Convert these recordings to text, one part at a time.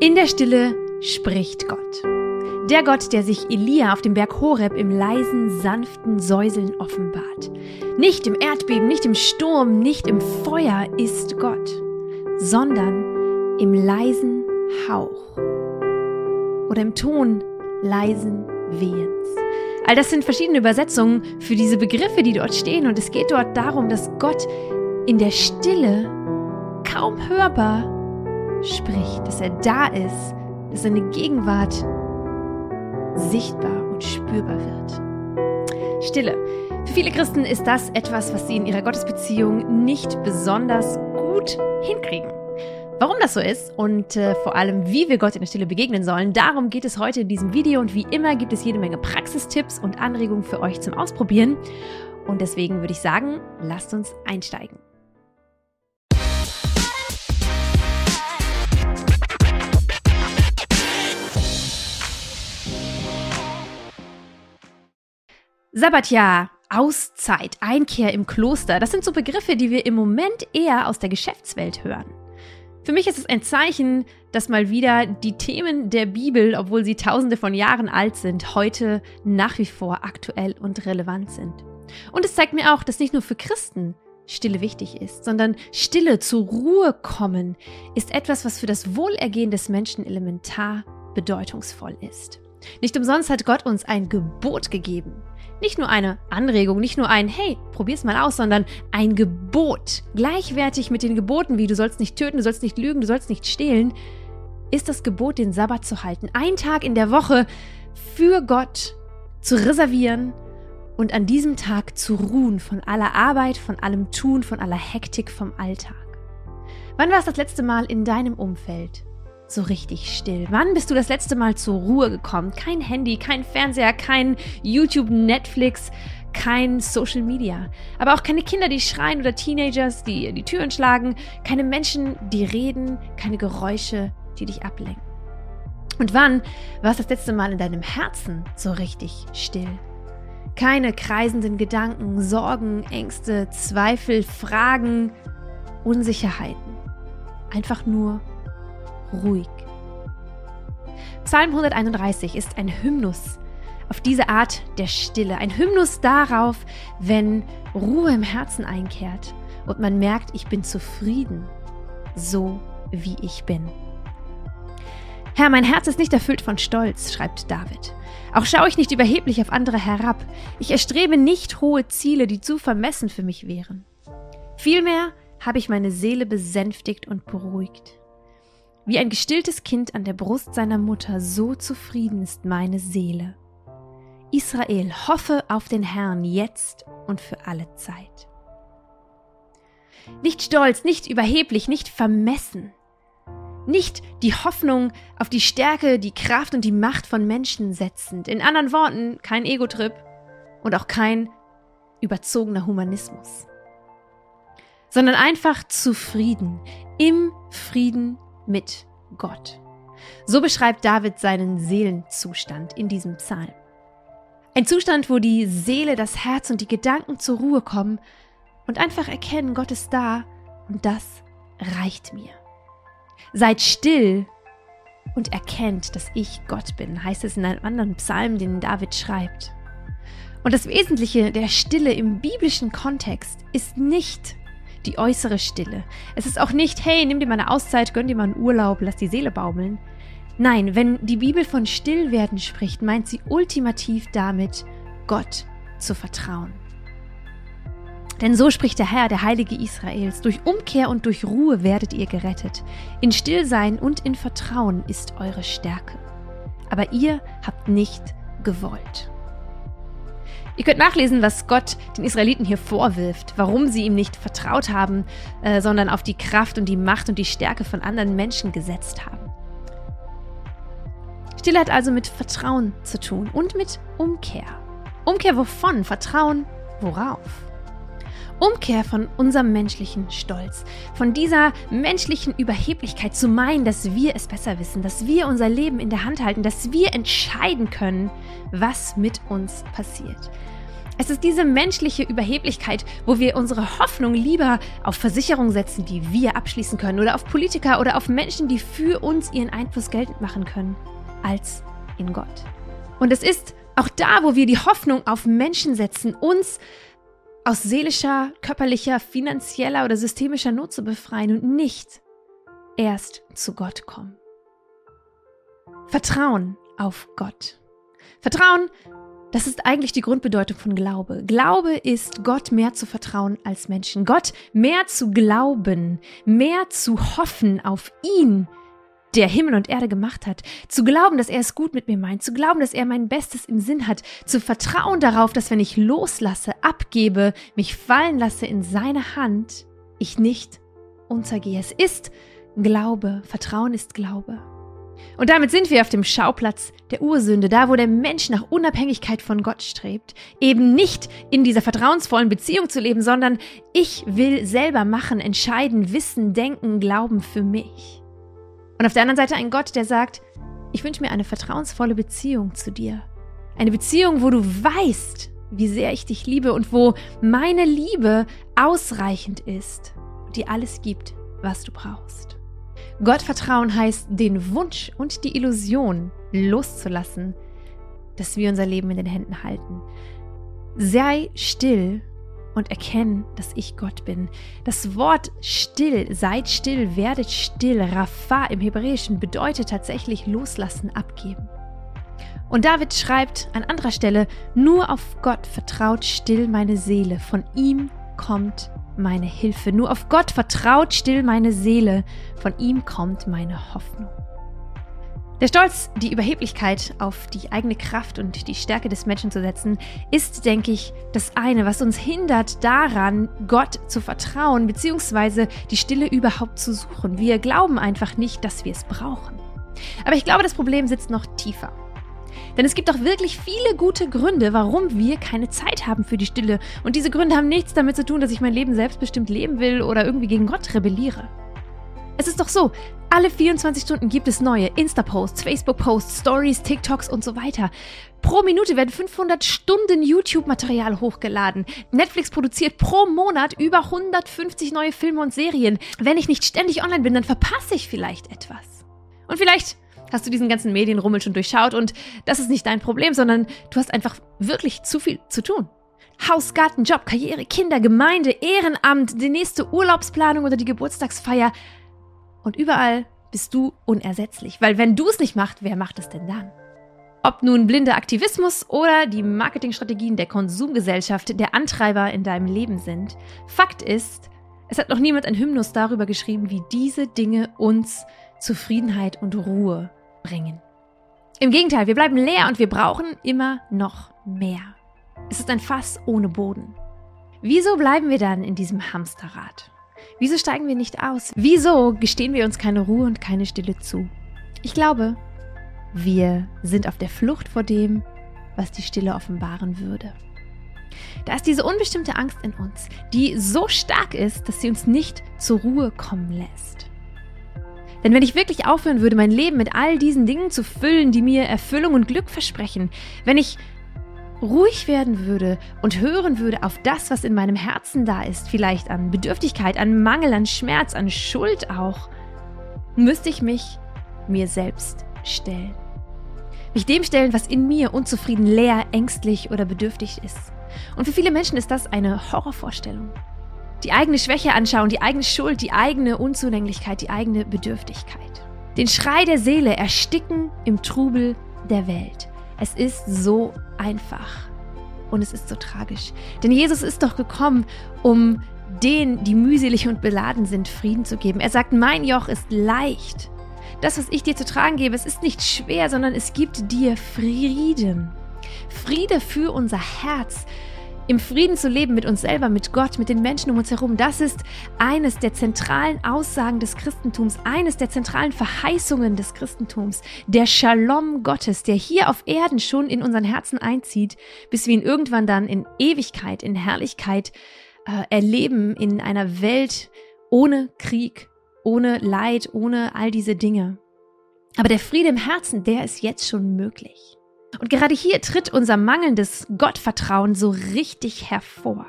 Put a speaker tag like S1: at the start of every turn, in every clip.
S1: In der Stille spricht Gott. Der Gott, der sich Elia auf dem Berg Horeb im leisen, sanften Säuseln offenbart. Nicht im Erdbeben, nicht im Sturm, nicht im Feuer ist Gott, sondern im leisen Hauch oder im Ton leisen Wehens. All das sind verschiedene Übersetzungen für diese Begriffe, die dort stehen. Und es geht dort darum, dass Gott in der Stille kaum hörbar spricht, dass er da ist, dass seine Gegenwart sichtbar und spürbar wird. Stille. Für viele Christen ist das etwas, was sie in ihrer Gottesbeziehung nicht besonders gut hinkriegen. Warum das so ist und äh, vor allem, wie wir Gott in der Stille begegnen sollen, darum geht es heute in diesem Video und wie immer gibt es jede Menge Praxistipps und Anregungen für euch zum Ausprobieren. Und deswegen würde ich sagen, lasst uns einsteigen. Sabbatjahr, Auszeit, Einkehr im Kloster, das sind so Begriffe, die wir im Moment eher aus der Geschäftswelt hören. Für mich ist es ein Zeichen, dass mal wieder die Themen der Bibel, obwohl sie tausende von Jahren alt sind, heute nach wie vor aktuell und relevant sind. Und es zeigt mir auch, dass nicht nur für Christen Stille wichtig ist, sondern Stille zur Ruhe kommen ist etwas, was für das Wohlergehen des Menschen elementar bedeutungsvoll ist. Nicht umsonst hat Gott uns ein Gebot gegeben. Nicht nur eine Anregung, nicht nur ein Hey, probier's mal aus, sondern ein Gebot. Gleichwertig mit den Geboten wie du sollst nicht töten, du sollst nicht lügen, du sollst nicht stehlen, ist das Gebot, den Sabbat zu halten. Einen Tag in der Woche für Gott zu reservieren und an diesem Tag zu ruhen von aller Arbeit, von allem Tun, von aller Hektik vom Alltag. Wann war es das letzte Mal in deinem Umfeld so richtig still? Wann bist du das letzte Mal zur Ruhe gekommen? Kein Handy, kein Fernseher, kein YouTube, Netflix, kein Social Media. Aber auch keine Kinder, die schreien oder Teenagers, die die Türen schlagen. Keine Menschen, die reden, keine Geräusche, die dich ablenken. Und wann war es das letzte Mal in deinem Herzen so richtig still? Keine kreisenden Gedanken, Sorgen, Ängste, Zweifel, Fragen, Unsicherheiten. Einfach nur ruhig. Psalm 131 ist ein Hymnus auf diese Art der Stille, ein Hymnus darauf, wenn Ruhe im Herzen einkehrt und man merkt, ich bin zufrieden, so wie ich bin. Herr, mein Herz ist nicht erfüllt von Stolz, schreibt David. Auch schaue ich nicht überheblich auf andere herab. Ich erstrebe nicht hohe Ziele, die zu vermessen für mich wären. Vielmehr habe ich meine Seele besänftigt und beruhigt. Wie ein gestilltes Kind an der Brust seiner Mutter, so zufrieden ist meine Seele. Israel, hoffe auf den Herrn jetzt und für alle Zeit. Nicht stolz, nicht überheblich, nicht vermessen. Nicht die Hoffnung auf die Stärke, die Kraft und die Macht von Menschen setzend. In anderen Worten, kein Ego-Trip und auch kein überzogener Humanismus. Sondern einfach zufrieden, im Frieden mit Gott. So beschreibt David seinen Seelenzustand in diesem Psalm. Ein Zustand, wo die Seele, das Herz und die Gedanken zur Ruhe kommen und einfach erkennen, Gott ist da und das reicht mir. Seid still und erkennt, dass ich Gott bin, heißt es in einem anderen Psalm, den David schreibt. Und das Wesentliche der Stille im biblischen Kontext ist nicht die äußere Stille. Es ist auch nicht, hey, nimm dir mal eine Auszeit, gönn dir mal einen Urlaub, lass die Seele baumeln. Nein, wenn die Bibel von Stillwerden spricht, meint sie ultimativ damit, Gott zu vertrauen. Denn so spricht der Herr, der Heilige Israels, durch Umkehr und durch Ruhe werdet ihr gerettet. In Stillsein und in Vertrauen ist eure Stärke. Aber ihr habt nicht gewollt. Ihr könnt nachlesen, was Gott den Israeliten hier vorwirft, warum sie ihm nicht vertraut haben, äh, sondern auf die Kraft und die Macht und die Stärke von anderen Menschen gesetzt haben. Stille hat also mit Vertrauen zu tun und mit Umkehr. Umkehr wovon? Vertrauen worauf? Umkehr von unserem menschlichen Stolz, von dieser menschlichen Überheblichkeit zu meinen, dass wir es besser wissen, dass wir unser Leben in der Hand halten, dass wir entscheiden können, was mit uns passiert. Es ist diese menschliche Überheblichkeit, wo wir unsere Hoffnung lieber auf Versicherungen setzen, die wir abschließen können, oder auf Politiker oder auf Menschen, die für uns ihren Einfluss geltend machen können, als in Gott. Und es ist auch da, wo wir die Hoffnung auf Menschen setzen, uns aus seelischer, körperlicher, finanzieller oder systemischer Not zu befreien und nicht erst zu Gott kommen. Vertrauen auf Gott. Vertrauen, das ist eigentlich die Grundbedeutung von Glaube. Glaube ist, Gott mehr zu vertrauen als Menschen. Gott mehr zu glauben, mehr zu hoffen auf ihn, der Himmel und Erde gemacht hat, zu glauben, dass er es gut mit mir meint, zu glauben, dass er mein Bestes im Sinn hat, zu vertrauen darauf, dass wenn ich loslasse, abgebe, mich fallen lasse in seine Hand, ich nicht untergehe. Es ist Glaube, Vertrauen ist Glaube. Und damit sind wir auf dem Schauplatz der Ursünde, da wo der Mensch nach Unabhängigkeit von Gott strebt, eben nicht in dieser vertrauensvollen Beziehung zu leben, sondern ich will selber machen, entscheiden, wissen, denken, glauben für mich. Und auf der anderen Seite ein Gott, der sagt, ich wünsche mir eine vertrauensvolle Beziehung zu dir. Eine Beziehung, wo du weißt, wie sehr ich dich liebe und wo meine Liebe ausreichend ist und dir alles gibt, was du brauchst. Gott vertrauen heißt, den Wunsch und die Illusion loszulassen, dass wir unser Leben in den Händen halten. Sei still und erkennen, dass ich Gott bin. Das Wort still, seid still, werdet still, Rapha im Hebräischen bedeutet tatsächlich loslassen, abgeben. Und David schreibt an anderer Stelle, nur auf Gott vertraut still meine Seele, von ihm kommt meine Hilfe. Nur auf Gott vertraut still meine Seele, von ihm kommt meine Hoffnung. Der Stolz, die Überheblichkeit auf die eigene Kraft und die Stärke des Menschen zu setzen, ist, denke ich, das eine, was uns hindert daran, Gott zu vertrauen, beziehungsweise die Stille überhaupt zu suchen. Wir glauben einfach nicht, dass wir es brauchen. Aber ich glaube, das Problem sitzt noch tiefer. Denn es gibt auch wirklich viele gute Gründe, warum wir keine Zeit haben für die Stille. Und diese Gründe haben nichts damit zu tun, dass ich mein Leben selbstbestimmt leben will oder irgendwie gegen Gott rebelliere. Es ist doch so, alle 24 Stunden gibt es neue Insta-Posts, Facebook-Posts, Stories, TikToks und so weiter. Pro Minute werden 500 Stunden YouTube-Material hochgeladen. Netflix produziert pro Monat über 150 neue Filme und Serien. Wenn ich nicht ständig online bin, dann verpasse ich vielleicht etwas. Und vielleicht hast du diesen ganzen Medienrummel schon durchschaut und das ist nicht dein Problem, sondern du hast einfach wirklich zu viel zu tun. Haus, Garten, Job, Karriere, Kinder, Gemeinde, Ehrenamt, die nächste Urlaubsplanung oder die Geburtstagsfeier. Und überall bist du unersetzlich, weil wenn du es nicht machst, wer macht es denn dann? Ob nun blinder Aktivismus oder die Marketingstrategien der Konsumgesellschaft der Antreiber in deinem Leben sind, Fakt ist, es hat noch niemand ein Hymnus darüber geschrieben, wie diese Dinge uns Zufriedenheit und Ruhe bringen. Im Gegenteil, wir bleiben leer und wir brauchen immer noch mehr. Es ist ein Fass ohne Boden. Wieso bleiben wir dann in diesem Hamsterrad? Wieso steigen wir nicht aus? Wieso gestehen wir uns keine Ruhe und keine Stille zu? Ich glaube, wir sind auf der Flucht vor dem, was die Stille offenbaren würde. Da ist diese unbestimmte Angst in uns, die so stark ist, dass sie uns nicht zur Ruhe kommen lässt. Denn wenn ich wirklich aufhören würde, mein Leben mit all diesen Dingen zu füllen, die mir Erfüllung und Glück versprechen, wenn ich ruhig werden würde und hören würde auf das, was in meinem Herzen da ist, vielleicht an Bedürftigkeit, an Mangel, an Schmerz, an Schuld auch, müsste ich mich mir selbst stellen. Mich dem stellen, was in mir unzufrieden, leer, ängstlich oder bedürftig ist. Und für viele Menschen ist das eine Horrorvorstellung. Die eigene Schwäche anschauen, die eigene Schuld, die eigene Unzulänglichkeit, die eigene Bedürftigkeit. Den Schrei der Seele ersticken im Trubel der Welt. Es ist so einfach. Und es ist so tragisch. Denn Jesus ist doch gekommen, um denen, die mühselig und beladen sind, Frieden zu geben. Er sagt, mein Joch ist leicht. Das, was ich dir zu tragen gebe, es ist nicht schwer, sondern es gibt dir Frieden. Friede für unser Herz, im Frieden zu leben mit uns selber, mit Gott, mit den Menschen um uns herum, das ist eines der zentralen Aussagen des Christentums, eines der zentralen Verheißungen des Christentums, der Shalom Gottes, der hier auf Erden schon in unseren Herzen einzieht, bis wir ihn irgendwann dann in Ewigkeit, in Herrlichkeit äh, erleben, in einer Welt ohne Krieg, ohne Leid, ohne all diese Dinge. Aber der Friede im Herzen, der ist jetzt schon möglich. Und gerade hier tritt unser mangelndes Gottvertrauen so richtig hervor.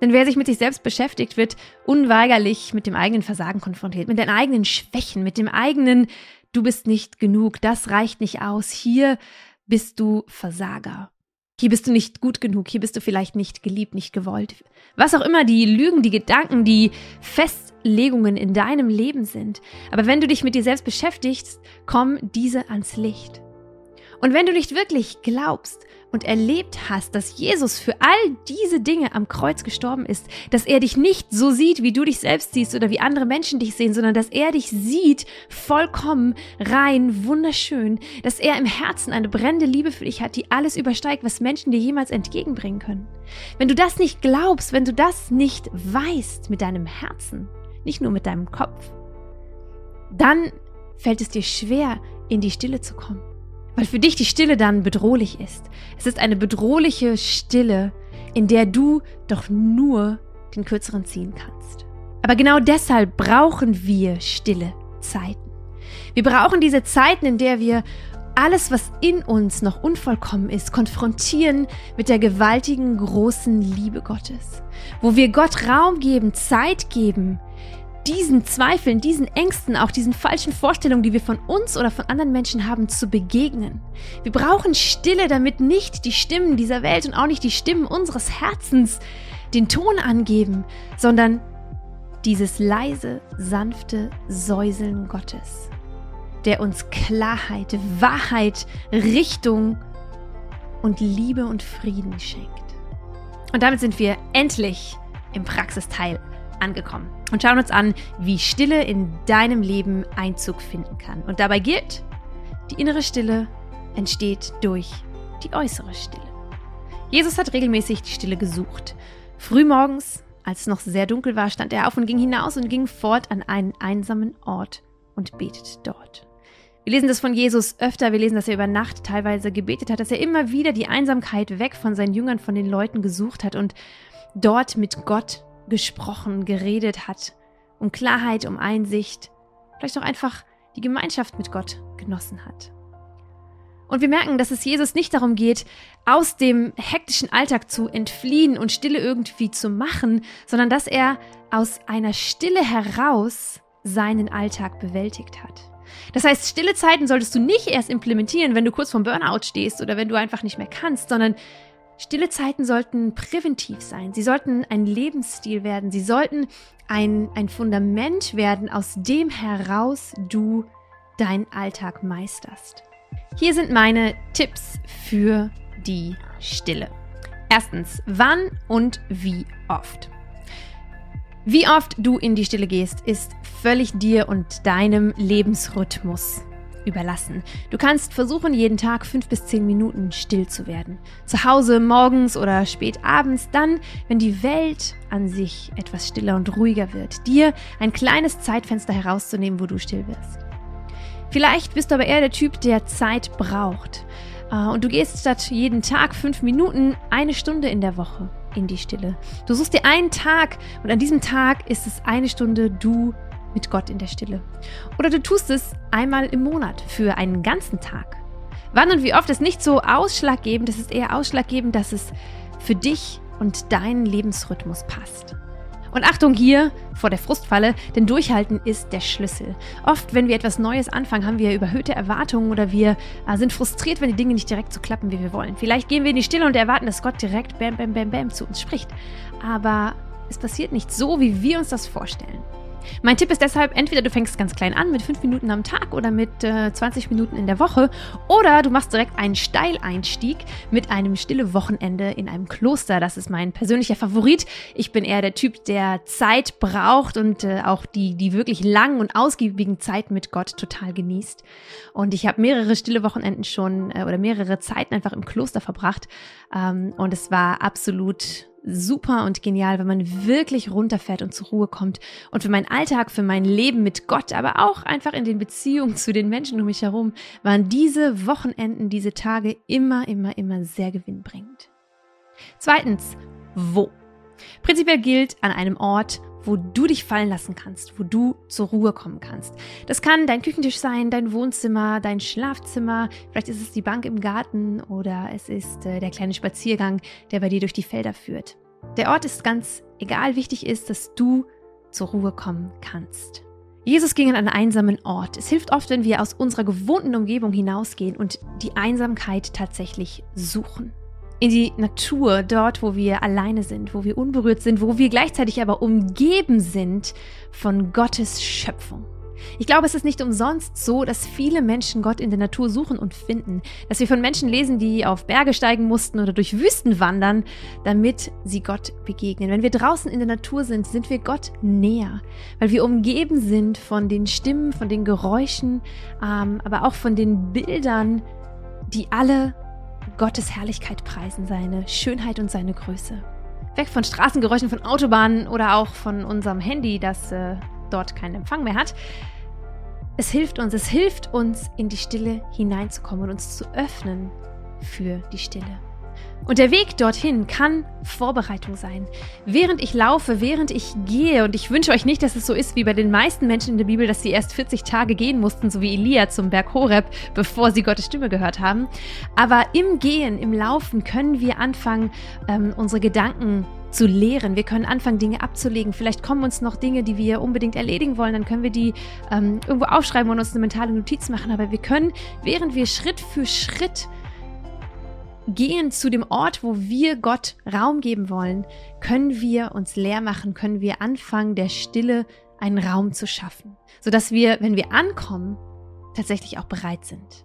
S1: Denn wer sich mit sich selbst beschäftigt, wird unweigerlich mit dem eigenen Versagen konfrontiert, mit den eigenen Schwächen, mit dem eigenen Du bist nicht genug, das reicht nicht aus, hier bist du Versager. Hier bist du nicht gut genug, hier bist du vielleicht nicht geliebt, nicht gewollt. Was auch immer die Lügen, die Gedanken, die Festlegungen in deinem Leben sind. Aber wenn du dich mit dir selbst beschäftigst, kommen diese ans Licht. Und wenn du nicht wirklich glaubst und erlebt hast, dass Jesus für all diese Dinge am Kreuz gestorben ist, dass er dich nicht so sieht, wie du dich selbst siehst oder wie andere Menschen dich sehen, sondern dass er dich sieht, vollkommen, rein, wunderschön, dass er im Herzen eine brennende Liebe für dich hat, die alles übersteigt, was Menschen dir jemals entgegenbringen können. Wenn du das nicht glaubst, wenn du das nicht weißt mit deinem Herzen, nicht nur mit deinem Kopf, dann fällt es dir schwer, in die Stille zu kommen weil für dich die Stille dann bedrohlich ist. Es ist eine bedrohliche Stille, in der du doch nur den kürzeren ziehen kannst. Aber genau deshalb brauchen wir stille Zeiten. Wir brauchen diese Zeiten, in der wir alles, was in uns noch unvollkommen ist, konfrontieren mit der gewaltigen, großen Liebe Gottes. Wo wir Gott Raum geben, Zeit geben, diesen Zweifeln, diesen Ängsten, auch diesen falschen Vorstellungen, die wir von uns oder von anderen Menschen haben, zu begegnen. Wir brauchen Stille, damit nicht die Stimmen dieser Welt und auch nicht die Stimmen unseres Herzens den Ton angeben, sondern dieses leise, sanfte Säuseln Gottes, der uns Klarheit, Wahrheit, Richtung und Liebe und Frieden schenkt. Und damit sind wir endlich im Praxisteil angekommen und schauen uns an, wie Stille in deinem Leben Einzug finden kann. Und dabei gilt, die innere Stille entsteht durch die äußere Stille. Jesus hat regelmäßig die Stille gesucht. Frühmorgens, als es noch sehr dunkel war, stand er auf und ging hinaus und ging fort an einen einsamen Ort und betete dort. Wir lesen das von Jesus öfter, wir lesen, dass er über Nacht teilweise gebetet hat, dass er immer wieder die Einsamkeit weg von seinen Jüngern, von den Leuten gesucht hat und dort mit Gott gesprochen, geredet hat, um Klarheit, um Einsicht, vielleicht auch einfach die Gemeinschaft mit Gott genossen hat. Und wir merken, dass es Jesus nicht darum geht, aus dem hektischen Alltag zu entfliehen und Stille irgendwie zu machen, sondern dass er aus einer Stille heraus seinen Alltag bewältigt hat. Das heißt, stille Zeiten solltest du nicht erst implementieren, wenn du kurz vorm Burnout stehst oder wenn du einfach nicht mehr kannst, sondern Stille Zeiten sollten präventiv sein. Sie sollten ein Lebensstil werden. Sie sollten ein, ein Fundament werden, aus dem heraus du deinen Alltag meisterst. Hier sind meine Tipps für die Stille. Erstens, wann und wie oft? Wie oft du in die Stille gehst, ist völlig dir und deinem Lebensrhythmus überlassen. Du kannst versuchen, jeden Tag fünf bis zehn Minuten still zu werden. Zu Hause, morgens oder spät abends, dann, wenn die Welt an sich etwas stiller und ruhiger wird, dir ein kleines Zeitfenster herauszunehmen, wo du still wirst. Vielleicht bist du aber eher der Typ, der Zeit braucht. Äh, und du gehst statt jeden Tag fünf Minuten eine Stunde in der Woche in die Stille. Du suchst dir einen Tag und an diesem Tag ist es eine Stunde du mit Gott in der Stille. Oder du tust es einmal im Monat für einen ganzen Tag. Wann und wie oft ist nicht so ausschlaggebend, es ist eher ausschlaggebend, dass es für dich und deinen Lebensrhythmus passt. Und Achtung hier vor der Frustfalle, denn Durchhalten ist der Schlüssel. Oft, wenn wir etwas Neues anfangen, haben wir überhöhte Erwartungen oder wir äh, sind frustriert, wenn die Dinge nicht direkt so klappen, wie wir wollen. Vielleicht gehen wir in die Stille und erwarten, dass Gott direkt bam, bam, bam, bam zu uns spricht. Aber es passiert nicht so, wie wir uns das vorstellen. Mein Tipp ist deshalb, entweder du fängst ganz klein an mit 5 Minuten am Tag oder mit äh, 20 Minuten in der Woche oder du machst direkt einen Steileinstieg mit einem stille Wochenende in einem Kloster. Das ist mein persönlicher Favorit. Ich bin eher der Typ, der Zeit braucht und äh, auch die, die wirklich langen und ausgiebigen Zeiten mit Gott total genießt. Und ich habe mehrere stille Wochenenden schon äh, oder mehrere Zeiten einfach im Kloster verbracht ähm, und es war absolut super und genial, wenn man wirklich runterfährt und zur Ruhe kommt. Und für meinen Alltag, für mein Leben mit Gott, aber auch einfach in den Beziehungen zu den Menschen um mich herum, waren diese Wochenenden, diese Tage immer, immer, immer sehr gewinnbringend. Zweitens, wo? Prinzipiell gilt an einem Ort, wo du dich fallen lassen kannst, wo du zur Ruhe kommen kannst. Das kann dein Küchentisch sein, dein Wohnzimmer, dein Schlafzimmer, vielleicht ist es die Bank im Garten oder es ist äh, der kleine Spaziergang, der bei dir durch die Felder führt. Der Ort ist ganz egal, wichtig ist, dass du zur Ruhe kommen kannst. Jesus ging an einen einsamen Ort. Es hilft oft, wenn wir aus unserer gewohnten Umgebung hinausgehen und die Einsamkeit tatsächlich suchen in die Natur, dort, wo wir alleine sind, wo wir unberührt sind, wo wir gleichzeitig aber umgeben sind von Gottes Schöpfung. Ich glaube, es ist nicht umsonst so, dass viele Menschen Gott in der Natur suchen und finden, dass wir von Menschen lesen, die auf Berge steigen mussten oder durch Wüsten wandern, damit sie Gott begegnen. Wenn wir draußen in der Natur sind, sind wir Gott näher, weil wir umgeben sind von den Stimmen, von den Geräuschen, ähm, aber auch von den Bildern, die alle Gottes Herrlichkeit preisen, seine Schönheit und seine Größe. Weg von Straßengeräuschen, von Autobahnen oder auch von unserem Handy, das äh, dort keinen Empfang mehr hat. Es hilft uns, es hilft uns, in die Stille hineinzukommen und uns zu öffnen für die Stille. Und der Weg dorthin kann Vorbereitung sein. Während ich laufe, während ich gehe, und ich wünsche euch nicht, dass es so ist wie bei den meisten Menschen in der Bibel, dass sie erst 40 Tage gehen mussten, so wie Elia zum Berg Horeb, bevor sie Gottes Stimme gehört haben. Aber im Gehen, im Laufen können wir anfangen, ähm, unsere Gedanken zu lehren. Wir können anfangen, Dinge abzulegen. Vielleicht kommen uns noch Dinge, die wir unbedingt erledigen wollen. Dann können wir die ähm, irgendwo aufschreiben und uns eine mentale Notiz machen. Aber wir können, während wir Schritt für Schritt gehen zu dem Ort, wo wir Gott Raum geben wollen, können wir uns leer machen, können wir anfangen, der Stille einen Raum zu schaffen, sodass wir, wenn wir ankommen, tatsächlich auch bereit sind.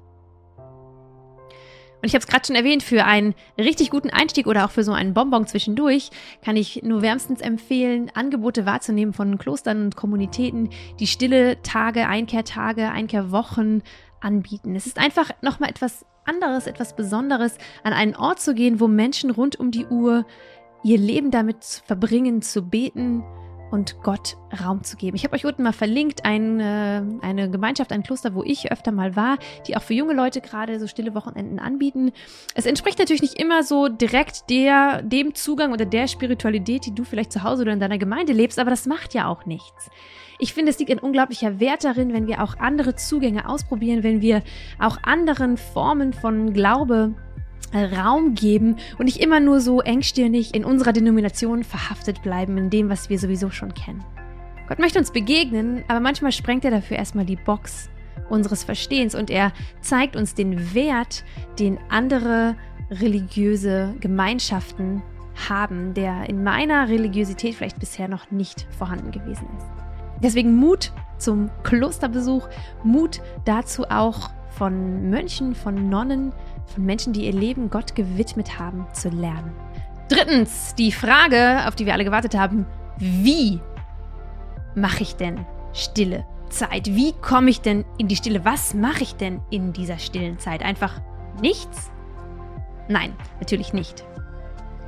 S1: Und ich habe es gerade schon erwähnt, für einen richtig guten Einstieg oder auch für so einen Bonbon zwischendurch kann ich nur wärmstens empfehlen, Angebote wahrzunehmen von Klostern und Kommunitäten, die stille Tage, Einkehrtage, Einkehrwochen anbieten. Es ist einfach nochmal etwas anderes, etwas Besonderes, an einen Ort zu gehen, wo Menschen rund um die Uhr ihr Leben damit verbringen, zu beten und Gott Raum zu geben. Ich habe euch unten mal verlinkt, ein, äh, eine Gemeinschaft, ein Kloster, wo ich öfter mal war, die auch für junge Leute gerade so stille Wochenenden anbieten. Es entspricht natürlich nicht immer so direkt der, dem Zugang oder der Spiritualität, die du vielleicht zu Hause oder in deiner Gemeinde lebst, aber das macht ja auch nichts. Ich finde, es liegt ein unglaublicher Wert darin, wenn wir auch andere Zugänge ausprobieren, wenn wir auch anderen Formen von Glaube Raum geben und nicht immer nur so engstirnig in unserer Denomination verhaftet bleiben in dem, was wir sowieso schon kennen. Gott möchte uns begegnen, aber manchmal sprengt er dafür erstmal die Box unseres Verstehens und er zeigt uns den Wert, den andere religiöse Gemeinschaften haben, der in meiner Religiosität vielleicht bisher noch nicht vorhanden gewesen ist. Deswegen Mut zum Klosterbesuch, Mut dazu auch von Mönchen, von Nonnen, von Menschen, die ihr Leben Gott gewidmet haben, zu lernen. Drittens, die Frage, auf die wir alle gewartet haben, wie mache ich denn stille Zeit? Wie komme ich denn in die Stille? Was mache ich denn in dieser stillen Zeit? Einfach nichts? Nein, natürlich nicht.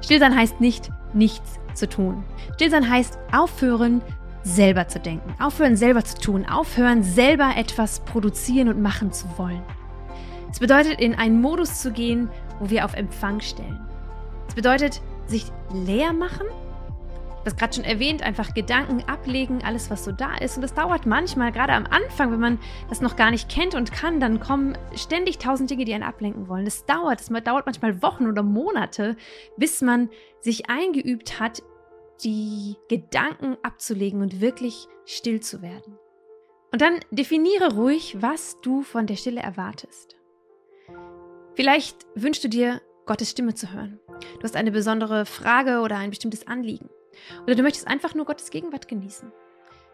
S1: Stillsein heißt nicht, nichts zu tun. Stillsein heißt aufhören, selber zu denken, aufhören selber zu tun, aufhören selber etwas produzieren und machen zu wollen. Es bedeutet, in einen Modus zu gehen, wo wir auf Empfang stellen. Es bedeutet, sich leer machen. Das gerade schon erwähnt, einfach Gedanken ablegen, alles, was so da ist. Und das dauert manchmal, gerade am Anfang, wenn man das noch gar nicht kennt und kann, dann kommen ständig tausend Dinge, die einen ablenken wollen. Das dauert, das dauert manchmal Wochen oder Monate, bis man sich eingeübt hat, die Gedanken abzulegen und wirklich still zu werden. Und dann definiere ruhig, was du von der Stille erwartest. Vielleicht wünschst du dir, Gottes Stimme zu hören. Du hast eine besondere Frage oder ein bestimmtes Anliegen. Oder du möchtest einfach nur Gottes Gegenwart genießen.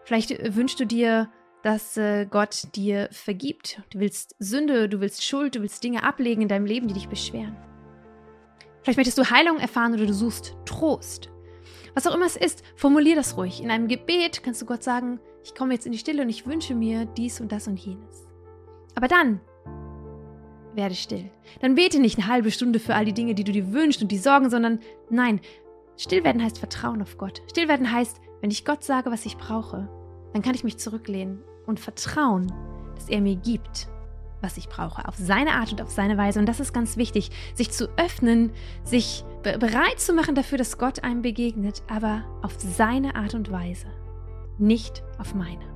S1: Vielleicht wünschst du dir, dass äh, Gott dir vergibt. Du willst Sünde, du willst Schuld, du willst Dinge ablegen in deinem Leben, die dich beschweren. Vielleicht möchtest du Heilung erfahren oder du suchst Trost. Was auch immer es ist, formulier das ruhig. In einem Gebet kannst du Gott sagen, ich komme jetzt in die Stille und ich wünsche mir dies und das und jenes. Aber dann werde still. Dann bete nicht eine halbe Stunde für all die Dinge, die du dir wünschst und die Sorgen, sondern nein, still werden heißt Vertrauen auf Gott. Still werden heißt, wenn ich Gott sage, was ich brauche, dann kann ich mich zurücklehnen und vertrauen, dass er mir gibt, was ich brauche, auf seine Art und auf seine Weise. Und das ist ganz wichtig, sich zu öffnen, sich bereit zu machen dafür, dass Gott einem begegnet, aber auf seine Art und Weise. nicht auf meine.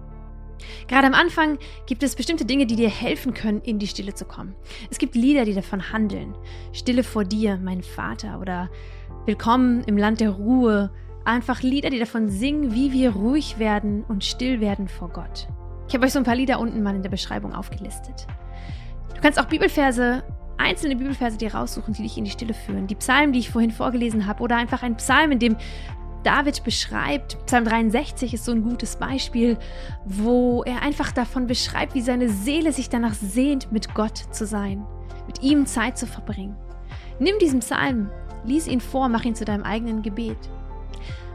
S1: Gerade am Anfang gibt es bestimmte Dinge, die dir helfen können, in die Stille zu kommen. Es gibt Lieder, die davon handeln. Stille vor dir, mein Vater oder Willkommen im Land der Ruhe. Einfach Lieder, die davon singen, wie wir ruhig werden und still werden vor Gott. Ich habe euch so ein paar Lieder unten mal in der Beschreibung aufgelistet. Du kannst auch Bibelverse, einzelne Bibelverse dir raussuchen, die dich in die Stille führen. Die Psalmen, die ich vorhin vorgelesen habe, oder einfach ein Psalm, in dem David beschreibt, Psalm 63 ist so ein gutes Beispiel, wo er einfach davon beschreibt, wie seine Seele sich danach sehnt, mit Gott zu sein, mit ihm Zeit zu verbringen. Nimm diesen Psalm, lies ihn vor, mach ihn zu deinem eigenen Gebet.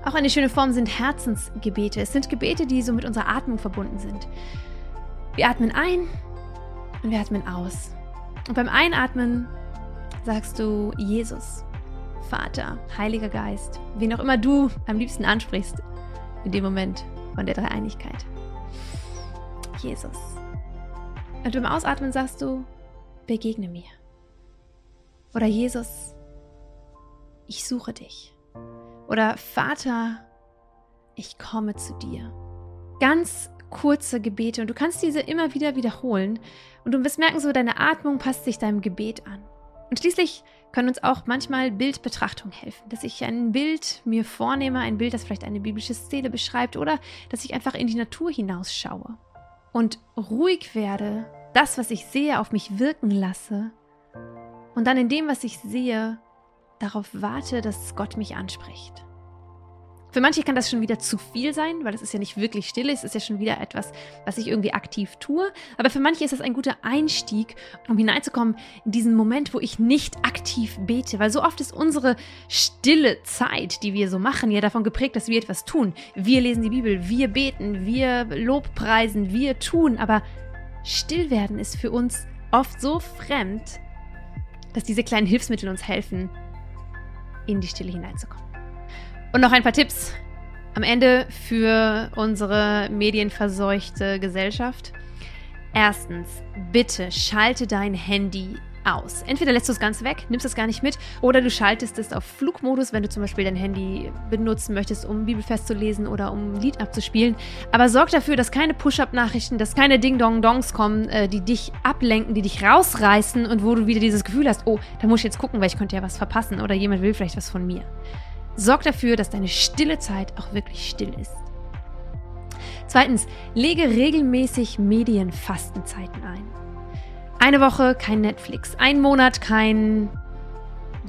S1: Auch eine schöne Form sind Herzensgebete. Es sind Gebete, die so mit unserer Atmung verbunden sind. Wir atmen ein und wir atmen aus. Und beim Einatmen sagst du Jesus. Vater, Heiliger Geist, wen auch immer du am liebsten ansprichst in dem Moment von der Dreieinigkeit. Jesus. Und beim Ausatmen sagst du, begegne mir. Oder Jesus, ich suche dich. Oder Vater, ich komme zu dir. Ganz kurze Gebete und du kannst diese immer wieder wiederholen und du wirst merken, so deine Atmung passt sich deinem Gebet an. Und schließlich können uns auch manchmal Bildbetrachtung helfen, dass ich ein Bild mir vornehme, ein Bild, das vielleicht eine biblische Szene beschreibt oder dass ich einfach in die Natur hinausschaue und ruhig werde, das, was ich sehe, auf mich wirken lasse und dann in dem, was ich sehe, darauf warte, dass Gott mich anspricht. Für manche kann das schon wieder zu viel sein, weil es ist ja nicht wirklich still, es ist ja schon wieder etwas, was ich irgendwie aktiv tue. Aber für manche ist das ein guter Einstieg, um hineinzukommen in diesen Moment, wo ich nicht aktiv bete. Weil so oft ist unsere stille Zeit, die wir so machen, ja davon geprägt, dass wir etwas tun. Wir lesen die Bibel, wir beten, wir Lobpreisen, wir tun. Aber still werden ist für uns oft so fremd, dass diese kleinen Hilfsmittel uns helfen, in die Stille hineinzukommen. Und noch ein paar Tipps am Ende für unsere medienverseuchte Gesellschaft. Erstens, bitte schalte dein Handy aus. Entweder lässt du es ganz weg, nimmst es gar nicht mit, oder du schaltest es auf Flugmodus, wenn du zum Beispiel dein Handy benutzen möchtest, um Bibelfest zu lesen oder um ein Lied abzuspielen. Aber sorg dafür, dass keine Push-Up-Nachrichten, dass keine Ding-Dong-Dongs kommen, äh, die dich ablenken, die dich rausreißen und wo du wieder dieses Gefühl hast, oh, da muss ich jetzt gucken, weil ich könnte ja was verpassen oder jemand will vielleicht was von mir. Sorg dafür, dass deine stille Zeit auch wirklich still ist. Zweitens, lege regelmäßig Medienfastenzeiten ein. Eine Woche kein Netflix, ein Monat kein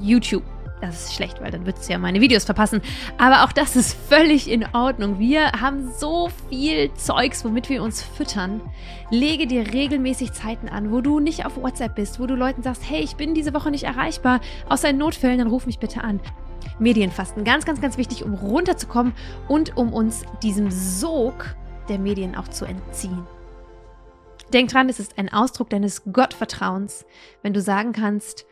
S1: YouTube. Das ist schlecht, weil dann würdest du ja meine Videos verpassen. Aber auch das ist völlig in Ordnung. Wir haben so viel Zeugs, womit wir uns füttern. Lege dir regelmäßig Zeiten an, wo du nicht auf WhatsApp bist, wo du Leuten sagst, hey, ich bin diese Woche nicht erreichbar. Außer in Notfällen, dann ruf mich bitte an. Medienfasten. Ganz, ganz, ganz wichtig, um runterzukommen und um uns diesem Sog der Medien auch zu entziehen. Denk dran, es ist ein Ausdruck deines Gottvertrauens, wenn du sagen kannst,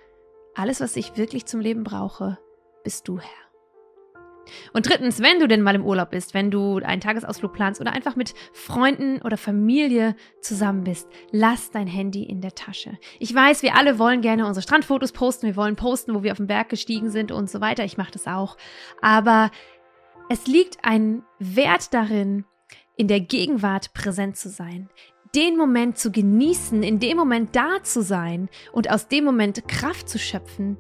S1: alles, was ich wirklich zum Leben brauche, bist du Herr. Und drittens, wenn du denn mal im Urlaub bist, wenn du einen Tagesausflug planst oder einfach mit Freunden oder Familie zusammen bist, lass dein Handy in der Tasche. Ich weiß, wir alle wollen gerne unsere Strandfotos posten, wir wollen posten, wo wir auf den Berg gestiegen sind und so weiter. Ich mache das auch. Aber es liegt ein Wert darin, in der Gegenwart präsent zu sein, den Moment zu genießen, in dem Moment da zu sein und aus dem Moment Kraft zu schöpfen,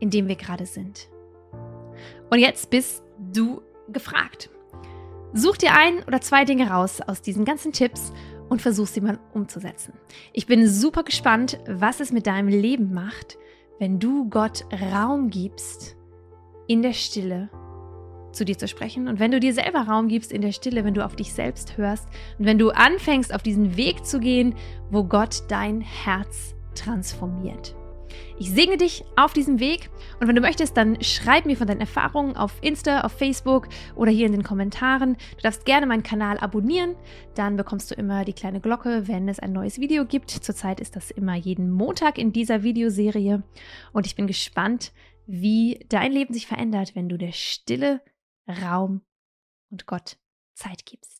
S1: in dem wir gerade sind. Und jetzt bist du gefragt. Such dir ein oder zwei Dinge raus aus diesen ganzen Tipps und versuch sie mal umzusetzen. Ich bin super gespannt, was es mit deinem Leben macht, wenn du Gott Raum gibst in der Stille zu dir zu sprechen und wenn du dir selber Raum gibst in der Stille, wenn du auf dich selbst hörst und wenn du anfängst, auf diesen Weg zu gehen, wo Gott dein Herz transformiert. Ich segne dich auf diesem Weg und wenn du möchtest, dann schreib mir von deinen Erfahrungen auf Insta, auf Facebook oder hier in den Kommentaren. Du darfst gerne meinen Kanal abonnieren, dann bekommst du immer die kleine Glocke, wenn es ein neues Video gibt. Zurzeit ist das immer jeden Montag in dieser Videoserie und ich bin gespannt, wie dein Leben sich verändert, wenn du der Stille Raum und Gott Zeit gibst.